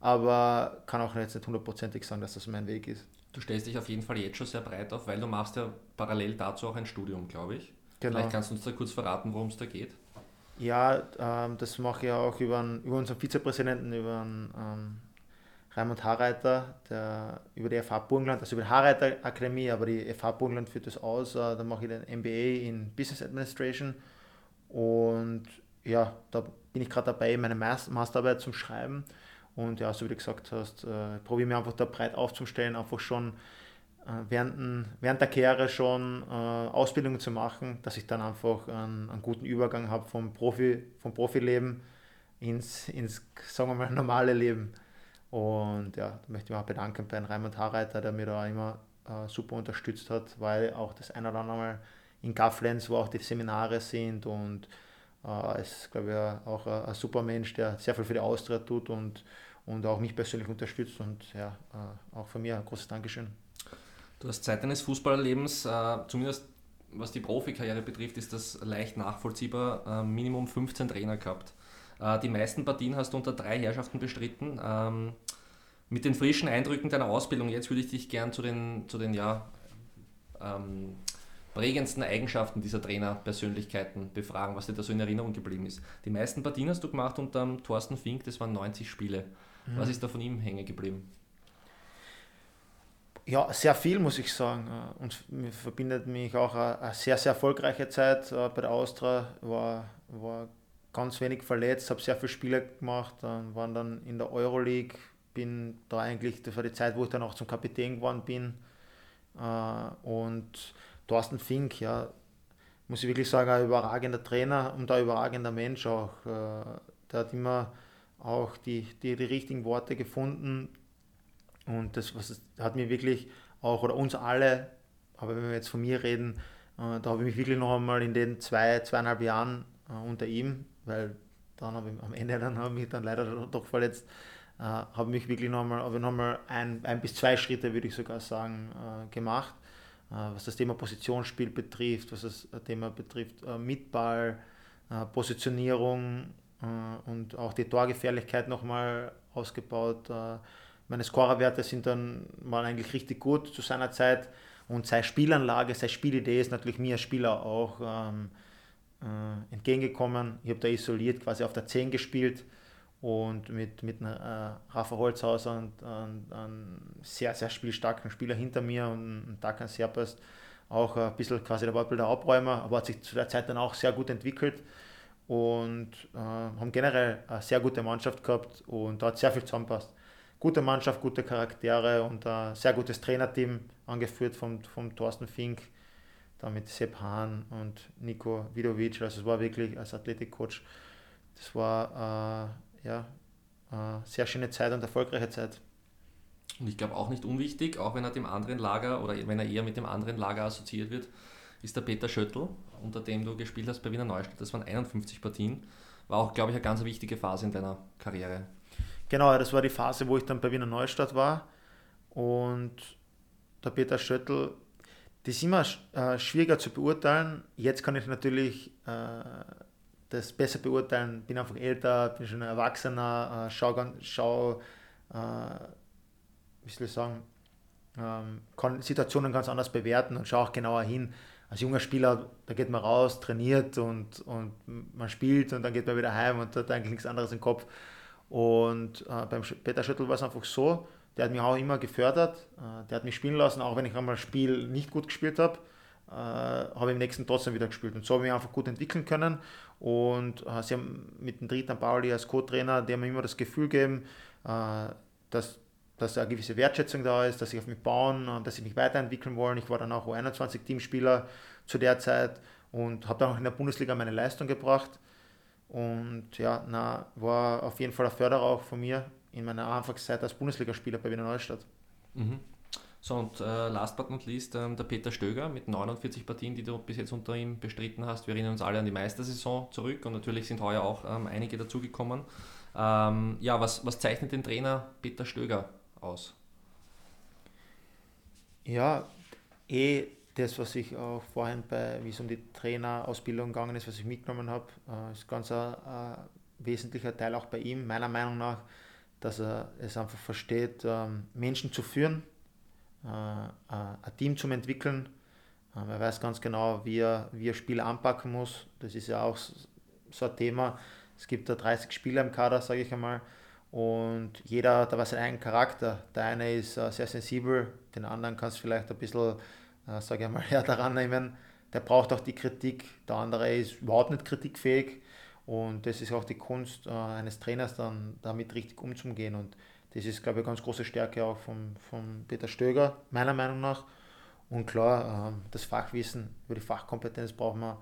aber kann auch jetzt nicht hundertprozentig sagen, dass das mein Weg ist. Du stellst dich auf jeden Fall jetzt schon sehr breit auf, weil du machst ja parallel dazu auch ein Studium, glaube ich. Genau. Vielleicht kannst du uns da kurz verraten, worum es da geht. Ja, ähm, das mache ich auch über, einen, über unseren Vizepräsidenten, über einen, ähm, Raimund Harreiter, der über die FH Burgenland, also über die Harreiter Akademie, aber die FH Burgenland führt das aus. Äh, da mache ich den MBA in Business Administration und ja, da bin ich gerade dabei, meine Masterarbeit zum Schreiben. Und ja, so wie du gesagt hast, äh, probiere mir einfach da breit aufzustellen, einfach schon äh, während, während der Karriere schon äh, Ausbildungen zu machen, dass ich dann einfach einen, einen guten Übergang habe vom, Profi, vom Profileben ins, ins, sagen wir mal, normale Leben. Und ja, da möchte ich mich auch bedanken bei Raimund Harreiter, der mir da immer äh, super unterstützt hat, weil auch das ein oder andere Mal in Gafflenz, wo auch die Seminare sind und äh, ist, glaube ich, auch ein, ein, super Mensch, der sehr viel für die Austria tut und, und auch mich persönlich unterstützt und ja, äh, auch von mir ein großes Dankeschön. Du hast Zeit deines Fußballerlebens, äh, zumindest was die Profikarriere betrifft, ist das leicht nachvollziehbar, äh, Minimum 15 Trainer gehabt. Äh, die meisten Partien hast du unter drei Herrschaften bestritten. Ähm, mit den frischen Eindrücken deiner Ausbildung, jetzt würde ich dich gern zu den, zu den ja, ähm, prägendsten Eigenschaften dieser Trainerpersönlichkeiten befragen, was dir da so in Erinnerung geblieben ist. Die meisten Partien hast du gemacht unter Thorsten Fink, das waren 90 Spiele. Mhm. Was ist da von ihm hängen geblieben? Ja, sehr viel muss ich sagen. Äh, und mir verbindet mich auch eine sehr, sehr erfolgreiche Zeit äh, bei der Austria. War, war ganz wenig verletzt, habe sehr viele Spiele gemacht, dann waren dann in der Euroleague, bin da eigentlich, das war die Zeit, wo ich dann auch zum Kapitän geworden bin. Äh, und Thorsten Fink, ja, muss ich wirklich sagen, ein überragender Trainer und ein überragender Mensch auch. Der hat immer auch die, die, die richtigen Worte gefunden, und das was, hat mir wirklich auch, oder uns alle, aber wenn wir jetzt von mir reden, äh, da habe ich mich wirklich noch einmal in den zwei, zweieinhalb Jahren äh, unter ihm, weil dann habe ich am Ende dann habe ich dann leider doch verletzt, äh, habe mich wirklich noch einmal, noch einmal ein, ein bis zwei Schritte, würde ich sogar sagen, äh, gemacht. Äh, was das Thema Positionsspiel betrifft, was das Thema betrifft, äh, mit Ball, Positionierung und auch die Torgefährlichkeit nochmal ausgebaut. Meine Scorerwerte sind dann, waren eigentlich richtig gut zu seiner Zeit. Und seine Spielanlage, seine Spielidee ist natürlich mir als Spieler auch ähm, äh, entgegengekommen. Ich habe da isoliert quasi auf der 10 gespielt und mit, mit einer, äh, Rafa Holzhauser und einem sehr, sehr spielstarken Spieler hinter mir und, und Dakan Serpest auch ein bisschen quasi der Wortbild Abräumer, aber hat sich zu der Zeit dann auch sehr gut entwickelt und äh, haben generell eine sehr gute Mannschaft gehabt und da hat sehr viel zusammenpasst gute Mannschaft, gute Charaktere und ein sehr gutes Trainerteam, angeführt vom, vom Thorsten Fink, dann mit Sepp Hahn und Nico Vidovic. Also es war wirklich als Athletikcoach das war äh, ja, äh, sehr schöne Zeit und erfolgreiche Zeit. Und ich glaube auch nicht unwichtig, auch wenn er dem anderen Lager oder wenn er eher mit dem anderen Lager assoziiert wird, ist der Peter Schöttl, unter dem du gespielt hast bei Wiener Neustadt. Das waren 51 Partien. War auch, glaube ich, eine ganz wichtige Phase in deiner Karriere. Genau, das war die Phase, wo ich dann bei Wiener Neustadt war. Und der Peter Schöttl, das ist immer äh, schwieriger zu beurteilen. Jetzt kann ich natürlich äh, das besser beurteilen. Bin einfach älter, bin schon ein Erwachsener, äh, schau, schau äh, wie soll ich sagen, ähm, kann Situationen ganz anders bewerten und schaue auch genauer hin. Als junger Spieler, da geht man raus, trainiert und, und man spielt und dann geht man wieder heim und hat eigentlich nichts anderes im Kopf. Und äh, beim Peter Schüttel war es einfach so, der hat mich auch immer gefördert, äh, der hat mich spielen lassen, auch wenn ich einmal ein Spiel nicht gut gespielt habe, äh, habe ich im nächsten trotzdem wieder gespielt. Und so habe ich mich einfach gut entwickeln können. Und äh, sie haben mit dem Dritan Pauli als Co-Trainer, haben mir immer das Gefühl gegeben, dass dass eine gewisse Wertschätzung da ist, dass sie auf mich bauen dass sie mich weiterentwickeln wollen. Ich war dann auch U21-Teamspieler zu der Zeit und habe dann auch in der Bundesliga meine Leistung gebracht. Und ja, na, war auf jeden Fall ein Förderer auch von mir in meiner Anfangszeit als Bundesligaspieler bei Wiener Neustadt. Mhm. So, und äh, last but not least ähm, der Peter Stöger mit 49 Partien, die du bis jetzt unter ihm bestritten hast. Wir erinnern uns alle an die Meistersaison zurück und natürlich sind heuer auch ähm, einige dazugekommen. Ähm, ja, was, was zeichnet den Trainer Peter Stöger aus? Ja, eh das, was ich auch vorhin bei, wie es um die Trainerausbildung gegangen ist, was ich mitgenommen habe, äh, ist ganz ein, ein, wesentlicher Teil auch bei ihm, meiner Meinung nach, dass er es einfach versteht, ähm, Menschen zu führen, äh, äh, ein Team zu entwickeln. Er weiß ganz genau, wie er, wie er Spiele anpacken muss. Das ist ja auch so ein Thema. Es gibt da 30 Spieler im Kader, sage ich einmal. Und jeder hat aber seinen eigenen Charakter. Der eine ist uh, sehr sensibel, den anderen kannst du vielleicht ein bisschen, sage ich mal, härter rannehmen. Der braucht auch die Kritik. Der andere ist überhaupt nicht kritikfähig. Und das ist auch die Kunst uh, eines Trainers, dann damit richtig umzugehen. Und das ist, glaube ich, eine ganz große Stärke auch von, von Peter Stöger, meiner Meinung nach. Und klar, ähm, das Fachwissen, über die Fachkompetenz braucht man,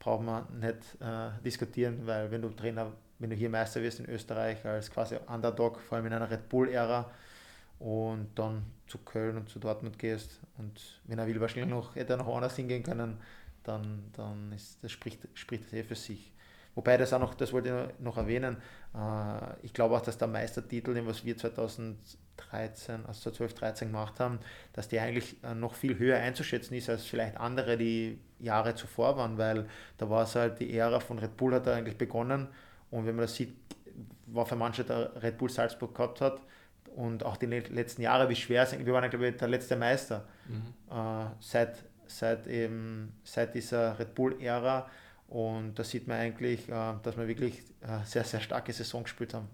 braucht man nicht diskutieren, weil wenn du Trainer wenn du hier Meister wirst in Österreich als quasi Underdog, vor allem in einer Red Bull-Ära und dann zu Köln und zu Dortmund gehst und wenn er will, wahrscheinlich noch, hätte er noch woanders hingehen können, dann, dann ist, das spricht, spricht das eh für sich. Wobei das auch noch, das wollte ich noch erwähnen, äh, ich glaube auch, dass der Meistertitel, den was wir 2013, also 2012, 13 gemacht haben, dass der eigentlich äh, noch viel höher einzuschätzen ist als vielleicht andere, die Jahre zuvor waren, weil da war es halt die Ära von Red Bull hat da eigentlich begonnen und wenn man das sieht, was für manche der Red Bull Salzburg gehabt hat und auch die letzten Jahre, wie schwer es wir waren, glaube ich, der letzte Meister mhm. äh, seit, seit, eben, seit dieser Red Bull-Ära. Und da sieht man eigentlich, äh, dass wir wirklich äh, sehr, sehr starke Saison gespielt haben.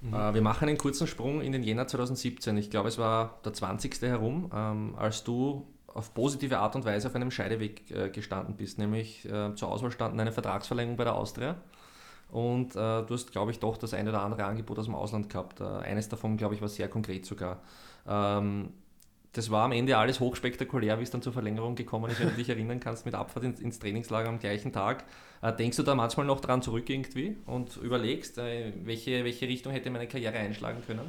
Mhm. Äh, wir machen einen kurzen Sprung in den Jänner 2017. Ich glaube, es war der 20. herum, ähm, als du auf positive Art und Weise auf einem Scheideweg gestanden bist, nämlich zur Auswahl standen eine Vertragsverlängerung bei der Austria und äh, du hast, glaube ich, doch das eine oder andere Angebot aus dem Ausland gehabt. Äh, eines davon, glaube ich, war sehr konkret sogar. Ähm, das war am Ende alles hochspektakulär, wie es dann zur Verlängerung gekommen ist, wenn du dich erinnern kannst, mit Abfahrt ins, ins Trainingslager am gleichen Tag. Äh, denkst du da manchmal noch dran zurück irgendwie und überlegst, äh, welche, welche Richtung hätte meine Karriere einschlagen können?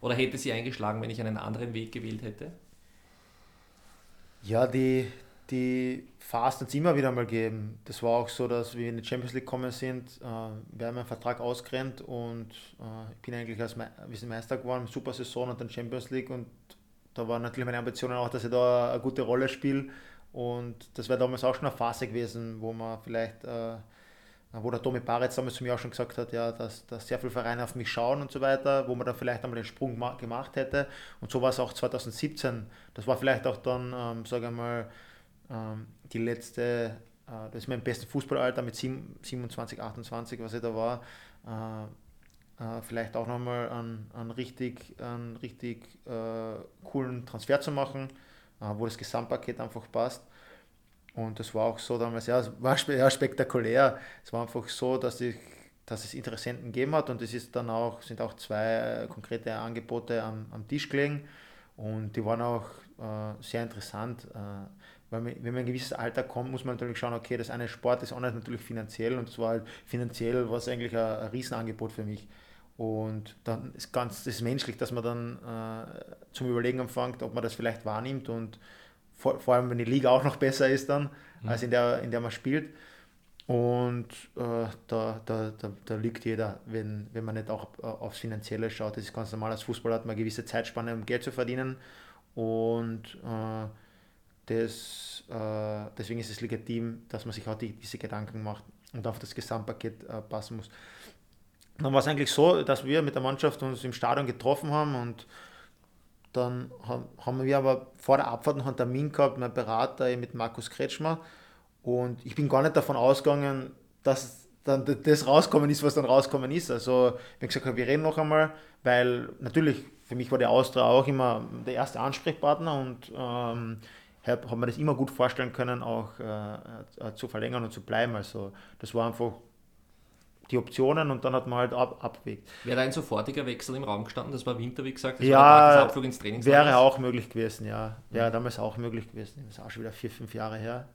Oder hätte sie eingeschlagen, wenn ich einen anderen Weg gewählt hätte? Ja, die, die Phasen es immer wieder mal geben. Das war auch so, dass wir in die Champions League gekommen sind, äh, wir haben einen Vertrag ausgerennt und äh, ich bin eigentlich als Me wir sind Meister geworden, super Saison und dann Champions League und da waren natürlich meine Ambitionen auch, dass ich da eine gute Rolle spiele und das wäre damals auch schon eine Phase gewesen, wo man vielleicht äh, wo der Tommy Baretz damals zu mir auch schon gesagt hat, ja, dass, dass sehr viele Vereine auf mich schauen und so weiter, wo man dann vielleicht einmal den Sprung gemacht hätte. Und so war es auch 2017. Das war vielleicht auch dann, ähm, sage ich mal, ähm, die letzte, äh, das ist mein bestes Fußballalter mit 27, 28, was ich da war, äh, äh, vielleicht auch nochmal einen, einen richtig, einen richtig coolen Transfer zu machen, wo das Gesamtpaket einfach passt. Und das war auch so damals, ja, es war ja, spektakulär. Es war einfach so, dass, ich, dass es Interessenten gegeben hat und es ist dann auch, sind auch zwei konkrete Angebote am, am Tisch gelegen und die waren auch äh, sehr interessant. Äh, Weil man, wenn man ein gewisses Alter kommt, muss man natürlich schauen, okay, das eine Sport ist auch nicht natürlich finanziell und zwar halt finanziell war es eigentlich ein, ein Riesenangebot für mich. Und dann ist ganz das ist menschlich, dass man dann äh, zum Überlegen anfängt, ob man das vielleicht wahrnimmt und vor, vor allem, wenn die Liga auch noch besser ist dann, mhm. als in der, in der man spielt. Und äh, da, da, da, da liegt jeder, wenn, wenn man nicht auch äh, aufs Finanzielle schaut. Das ist ganz normal. Als Fußballer hat man eine gewisse Zeitspanne, um Geld zu verdienen. Und äh, das, äh, deswegen ist es legitim, dass man sich auch die, diese Gedanken macht und auf das Gesamtpaket äh, passen muss. Dann war es eigentlich so, dass wir mit der Mannschaft uns im Stadion getroffen haben und dann haben wir aber vor der Abfahrt noch einen Termin gehabt, mein Berater mit Markus Kretschmer. Und ich bin gar nicht davon ausgegangen, dass dann das rauskommen ist, was dann rauskommen ist. Also, ich habe gesagt, wir reden noch einmal, weil natürlich für mich war der Austria auch immer der erste Ansprechpartner und ähm, habe mir das immer gut vorstellen können, auch äh, äh, zu verlängern und zu bleiben. Also, das war einfach die Optionen und dann hat man halt ab, abgewegt. Wäre da ein sofortiger Wechsel im Raum gestanden? Das war Winter, wie gesagt, das ja, war Abflug ins. Wäre auch möglich gewesen, ja. Wäre mhm. damals auch möglich gewesen. Das ist auch schon wieder vier, fünf Jahre her.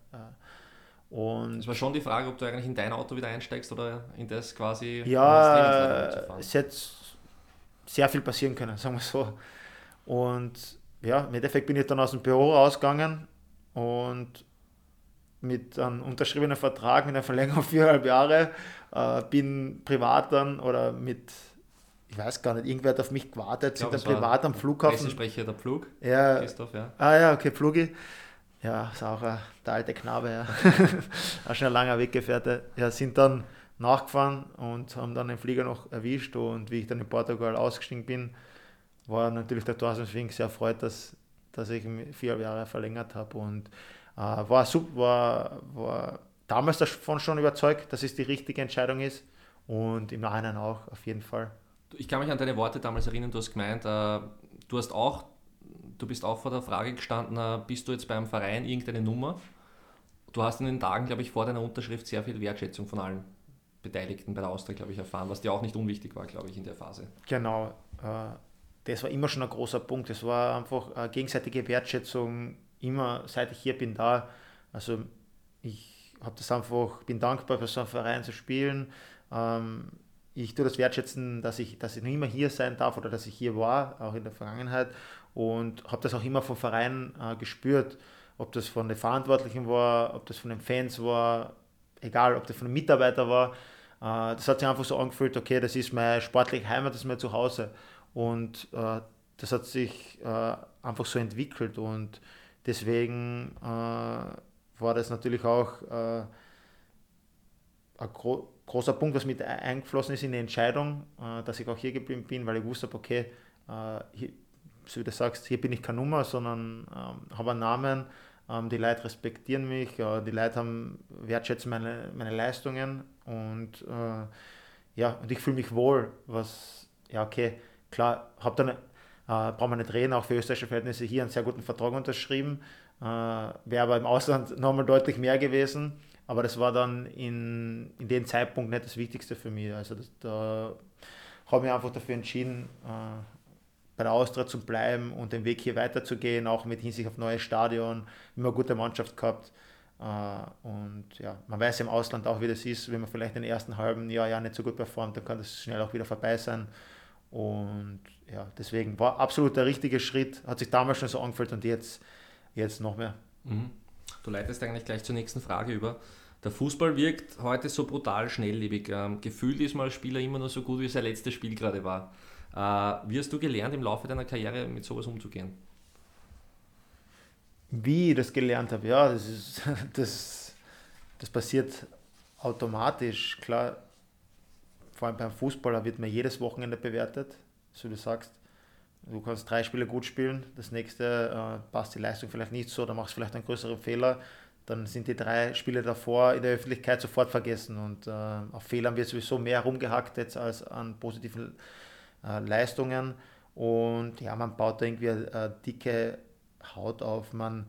Und es war schon die Frage, ob du eigentlich in dein Auto wieder einsteigst oder in das quasi. Ja, es hätte sehr viel passieren können, sagen wir so. Und ja, im Endeffekt bin ich dann aus dem Büro rausgegangen und mit einem unterschriebenen Vertrag mit einer Verlängerung viereinhalb Jahre äh, bin privat dann oder mit, ich weiß gar nicht, irgendwer hat auf mich gewartet, sind dann privat am Flughafen. Pressesprecher der Pflug, ja, Christoph, ja. Ah ja, okay, Pflugi. Ja, ist auch ein, der alte Knabe, ja. auch schon ein langer Weggefährte. Ja, sind dann nachgefahren und haben dann den Flieger noch erwischt und wie ich dann in Portugal ausgestiegen bin, war natürlich der Thorsten Fink sehr erfreut, dass, dass ich vier Jahre verlängert habe und äh, war, super, war, war damals davon schon überzeugt, dass es die richtige Entscheidung ist und im Nachhinein auch auf jeden Fall. Ich kann mich an deine Worte damals erinnern, du hast gemeint, äh, du hast auch, du bist auch vor der Frage gestanden, äh, bist du jetzt beim Verein irgendeine Nummer? Du hast in den Tagen, glaube ich, vor deiner Unterschrift sehr viel Wertschätzung von allen Beteiligten bei der Austria, glaube ich, erfahren, was dir auch nicht unwichtig war, glaube ich, in der Phase. Genau, äh, das war immer schon ein großer Punkt. Es war einfach gegenseitige Wertschätzung, immer seit ich hier bin da. Also ich habe das einfach, bin dankbar für so einen Verein zu spielen. Ähm, ich tue das wertschätzen, dass ich, dass ich noch immer hier sein darf oder dass ich hier war, auch in der Vergangenheit. Und habe das auch immer vom Verein äh, gespürt, ob das von den Verantwortlichen war, ob das von den Fans war, egal, ob das von den Mitarbeitern war. Äh, das hat sich einfach so angefühlt, okay, das ist meine sportliche Heimat, das ist mein Zuhause. Und äh, das hat sich äh, einfach so entwickelt und deswegen äh, war das natürlich auch äh, ein gro großer Punkt, was mit eingeflossen ist in die Entscheidung, äh, dass ich auch hier geblieben bin, weil ich wusste, okay, äh, hier, so wie du sagst, hier bin ich keine Nummer, sondern ähm, habe einen Namen, ähm, die Leute respektieren mich, die Leute haben, wertschätzen meine, meine Leistungen und äh, ja, und ich fühle mich wohl, was, ja okay, klar, habe dann, äh, braucht man nicht reden, auch für österreichische Verhältnisse hier einen sehr guten Vertrag unterschrieben, äh, Wäre aber im Ausland nochmal deutlich mehr gewesen. Aber das war dann in, in dem Zeitpunkt nicht das Wichtigste für mich. Also das, da habe ich einfach dafür entschieden, äh, bei der Austria zu bleiben und den Weg hier weiterzugehen, auch mit Hinsicht auf neues Stadion, immer eine gute Mannschaft gehabt. Uh, und ja, man weiß im Ausland auch, wie das ist, wenn man vielleicht den ersten halben Jahr ja nicht so gut performt, dann kann das schnell auch wieder vorbei sein. Und ja, deswegen war absolut der richtige Schritt, hat sich damals schon so angefühlt und jetzt jetzt noch mehr. Mhm. Du leitest eigentlich gleich zur nächsten Frage über. Der Fußball wirkt heute so brutal schnelllebig. Ähm, gefühlt ist mal Spieler immer nur so gut, wie sein letztes Spiel gerade war. Äh, wie hast du gelernt, im Laufe deiner Karriere mit sowas umzugehen? Wie ich das gelernt habe, ja, das, ist, das, das passiert automatisch. Klar, vor allem beim Fußballer wird man jedes Wochenende bewertet, so du sagst. Du kannst drei Spiele gut spielen, das nächste äh, passt die Leistung vielleicht nicht so, dann machst du vielleicht einen größeren Fehler, dann sind die drei Spiele davor in der Öffentlichkeit sofort vergessen und äh, auf Fehlern wird sowieso mehr rumgehackt jetzt als an positiven äh, Leistungen und ja, man baut irgendwie eine dicke Haut auf, man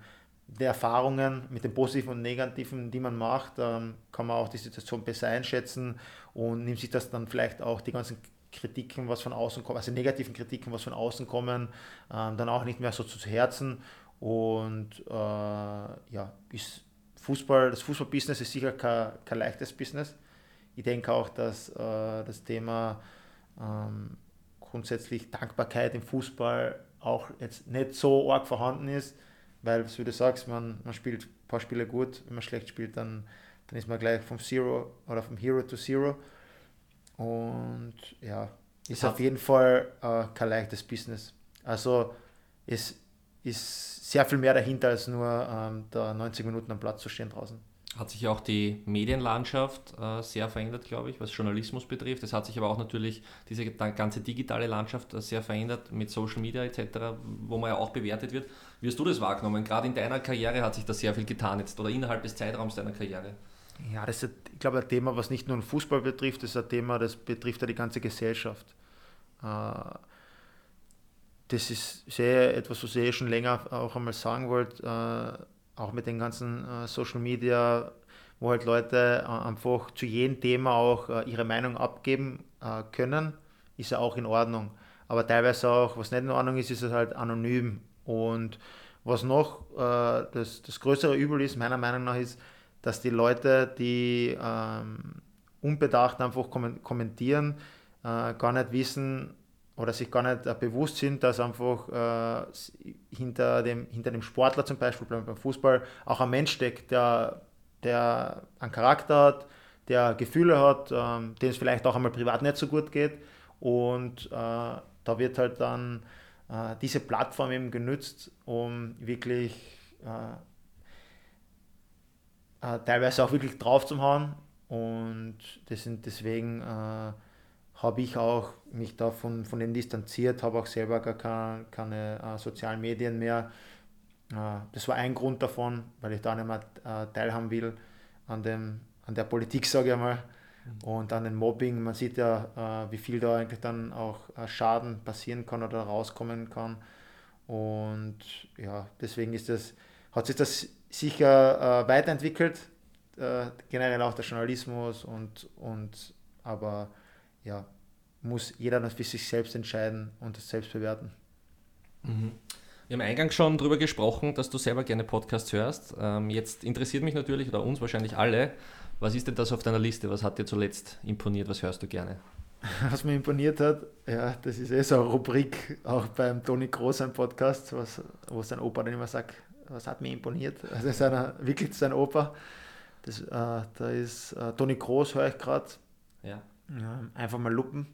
die Erfahrungen mit den positiven und negativen, die man macht, ähm, kann man auch die Situation besser einschätzen und nimmt sich das dann vielleicht auch die ganzen Kritiken, was von außen kommt, also negativen Kritiken, was von außen kommen, ähm, dann auch nicht mehr so zu Herzen. Und äh, ja, ist Fußball, das Fußballbusiness ist sicher kein, kein leichtes Business. Ich denke auch, dass äh, das Thema ähm, grundsätzlich Dankbarkeit im Fußball auch jetzt nicht so arg vorhanden ist, weil, wie du sagst, man, man spielt ein paar Spiele gut, wenn man schlecht spielt, dann, dann ist man gleich vom Zero oder vom Hero to Zero. Und ja, ist auf jeden Fall äh, kein leichtes Business. Also es ist sehr viel mehr dahinter, als nur ähm, da 90 Minuten am Platz zu stehen draußen hat sich auch die Medienlandschaft äh, sehr verändert, glaube ich, was Journalismus betrifft. Es hat sich aber auch natürlich diese ganze digitale Landschaft äh, sehr verändert mit Social Media etc., wo man ja auch bewertet wird. Wie hast du das wahrgenommen? Gerade in deiner Karriere hat sich da sehr viel getan jetzt oder innerhalb des Zeitraums deiner Karriere. Ja, das ist, ich glaube, ein Thema, was nicht nur den Fußball betrifft, das ist ein Thema, das betrifft ja die ganze Gesellschaft. Äh, das ist sehr etwas, was ich schon länger auch einmal sagen wollte äh, auch mit den ganzen äh, Social Media, wo halt Leute einfach zu jedem Thema auch ihre Meinung abgeben können, ist ja auch in Ordnung. Aber teilweise auch, was nicht in Ordnung ist, ist es halt anonym. Und was noch das, das größere Übel ist, meiner Meinung nach, ist, dass die Leute, die ähm, unbedacht einfach kommentieren, äh, gar nicht wissen, oder sich gar nicht äh, bewusst sind, dass einfach äh, hinter, dem, hinter dem Sportler zum Beispiel beim Fußball auch ein Mensch steckt, der, der einen Charakter hat, der Gefühle hat, ähm, dem es vielleicht auch einmal privat nicht so gut geht. Und äh, da wird halt dann äh, diese Plattform eben genützt, um wirklich äh, äh, teilweise auch wirklich drauf zu hauen. Und das sind deswegen habe ich auch mich da von, von denen distanziert, habe auch selber gar keine, keine äh, sozialen Medien mehr. Äh, das war ein Grund davon, weil ich da nicht mehr äh, teilhaben will an, dem, an der Politik, sage ich mal, mhm. und an dem Mobbing. Man sieht ja, äh, wie viel da eigentlich dann auch äh, Schaden passieren kann oder rauskommen kann. Und ja, deswegen ist das, hat sich das sicher äh, weiterentwickelt, generell auch der Journalismus und, und aber ja, muss jeder das für sich selbst entscheiden und das selbst bewerten. Mhm. Wir haben eingangs schon darüber gesprochen, dass du selber gerne Podcasts hörst. Ähm, jetzt interessiert mich natürlich, oder uns wahrscheinlich alle, was ist denn das auf deiner Liste? Was hat dir zuletzt imponiert? Was hörst du gerne? Was mir imponiert hat, ja, das ist eh so eine Rubrik, auch beim Toni Groß ein Podcast, was, wo sein Opa dann immer sagt, was hat mir imponiert? Also ist einer, wirklich sein Opa. Das, äh, da ist äh, Toni Groß, höre ich gerade. Ja. Ja, einfach mal lupen.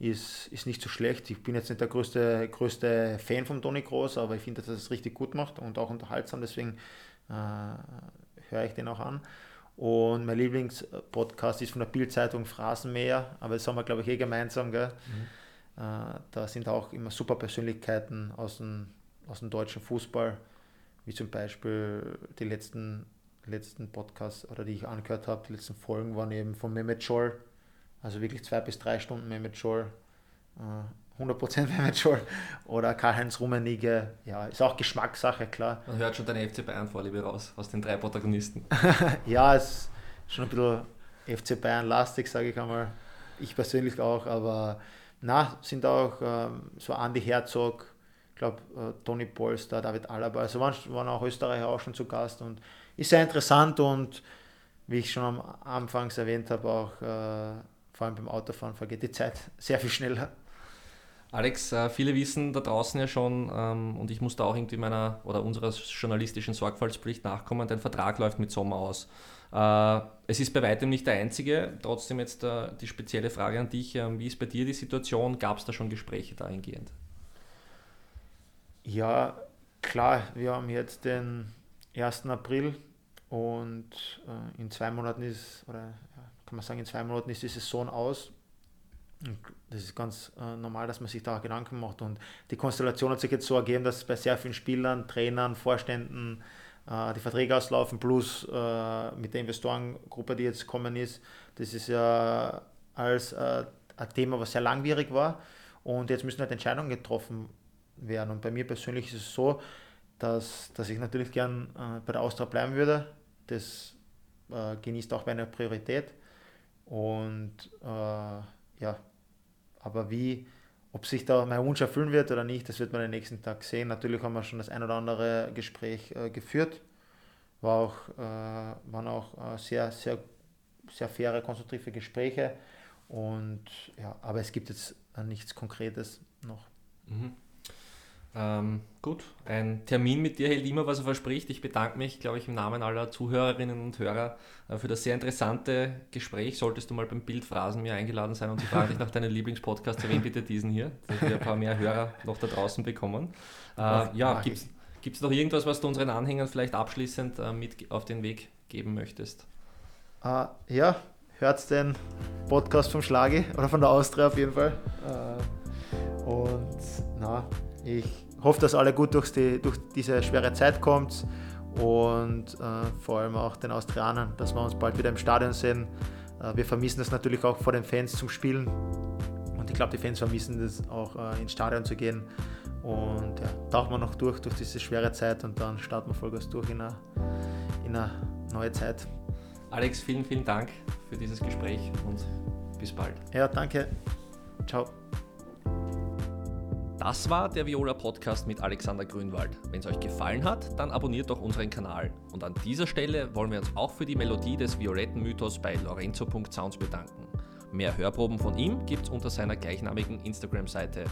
Ist, ist nicht so schlecht. Ich bin jetzt nicht der größte, größte Fan von Toni Groß, aber ich finde, dass er es richtig gut macht und auch unterhaltsam, deswegen äh, höre ich den auch an. Und mein Lieblingspodcast ist von der Bildzeitung Phrasenmäher, aber das haben wir, glaube ich, eh gemeinsam. Gell? Mhm. Äh, da sind auch immer super Persönlichkeiten aus dem, aus dem deutschen Fußball, wie zum Beispiel die letzten, letzten Podcasts oder die ich angehört habe, die letzten Folgen waren eben von Mehmet Scholl, also wirklich zwei bis drei Stunden Mehmet Scholl, äh, 100% Mehmet Scholl oder Karl-Heinz Rummenigge. Ja, ist auch Geschmackssache, klar. Man hört schon deine FC Bayern-Vorliebe raus, aus den drei Protagonisten. ja, es ist schon ein bisschen FC Bayern-lastig, sage ich einmal. Ich persönlich auch, aber na, sind auch ähm, so Andy Herzog, glaube äh, Toni Polster, David Alaba, also waren, waren auch Österreicher auch schon zu Gast und ist sehr interessant und wie ich schon am Anfangs erwähnt habe, auch äh, vor allem beim Autofahren vergeht die Zeit sehr viel schneller. Alex, äh, viele wissen da draußen ja schon, ähm, und ich muss da auch irgendwie meiner oder unserer journalistischen Sorgfaltspflicht nachkommen, dein Vertrag läuft mit Sommer aus. Äh, es ist bei weitem nicht der einzige, trotzdem jetzt äh, die spezielle Frage an dich, ähm, wie ist bei dir die Situation? Gab es da schon Gespräche dahingehend? Ja, klar, wir haben jetzt den 1. April und in zwei Monaten ist, oder kann man sagen, in zwei Monaten ist die Saison aus. Und das ist ganz äh, normal, dass man sich da Gedanken macht. Und die Konstellation hat sich jetzt so ergeben, dass bei sehr vielen Spielern, Trainern, Vorständen äh, die Verträge auslaufen, plus äh, mit der Investorengruppe, die jetzt kommen ist. Das ist ja als äh, ein Thema, was sehr langwierig war. Und jetzt müssen halt Entscheidungen getroffen werden. Und bei mir persönlich ist es so, dass, dass ich natürlich gern äh, bei der Austria bleiben würde. Das äh, genießt auch meine Priorität. Und äh, ja, aber wie, ob sich da mein Wunsch erfüllen wird oder nicht, das wird man den nächsten Tag sehen. Natürlich haben wir schon das ein oder andere Gespräch äh, geführt. War auch, äh, waren auch äh, sehr, sehr, sehr faire, konstruktive Gespräche. Und ja, aber es gibt jetzt nichts Konkretes noch. Mhm. Ähm, gut, ein Termin mit dir hält immer, was er verspricht. Ich bedanke mich, glaube ich, im Namen aller Zuhörerinnen und Hörer äh, für das sehr interessante Gespräch. Solltest du mal beim Bild Phrasen eingeladen sein und sie fragen dich nach deinen Lieblingspodcasts, erwähne bitte diesen hier, dass wir ein paar mehr Hörer noch da draußen bekommen. Äh, ja, gibt es noch irgendwas, was du unseren Anhängern vielleicht abschließend äh, mit auf den Weg geben möchtest? Uh, ja, hört den Podcast vom Schlage oder von der Austria auf jeden Fall. Uh, und na, ich hoffe, dass alle gut durch, die, durch diese schwere Zeit kommt und äh, vor allem auch den Austrianern, dass wir uns bald wieder im Stadion sehen. Äh, wir vermissen das natürlich auch vor den Fans zum Spielen und ich glaube, die Fans vermissen das auch äh, ins Stadion zu gehen. Und ja, tauchen wir noch durch, durch diese schwere Zeit und dann starten wir Vollgas durch in eine, in eine neue Zeit. Alex, vielen, vielen Dank für dieses Gespräch und bis bald. Ja, danke. Ciao. Das war der Viola Podcast mit Alexander Grünwald. Wenn es euch gefallen hat, dann abonniert doch unseren Kanal. Und an dieser Stelle wollen wir uns auch für die Melodie des violetten Mythos bei lorenzo.sounds bedanken. Mehr Hörproben von ihm gibt's unter seiner gleichnamigen Instagram-Seite.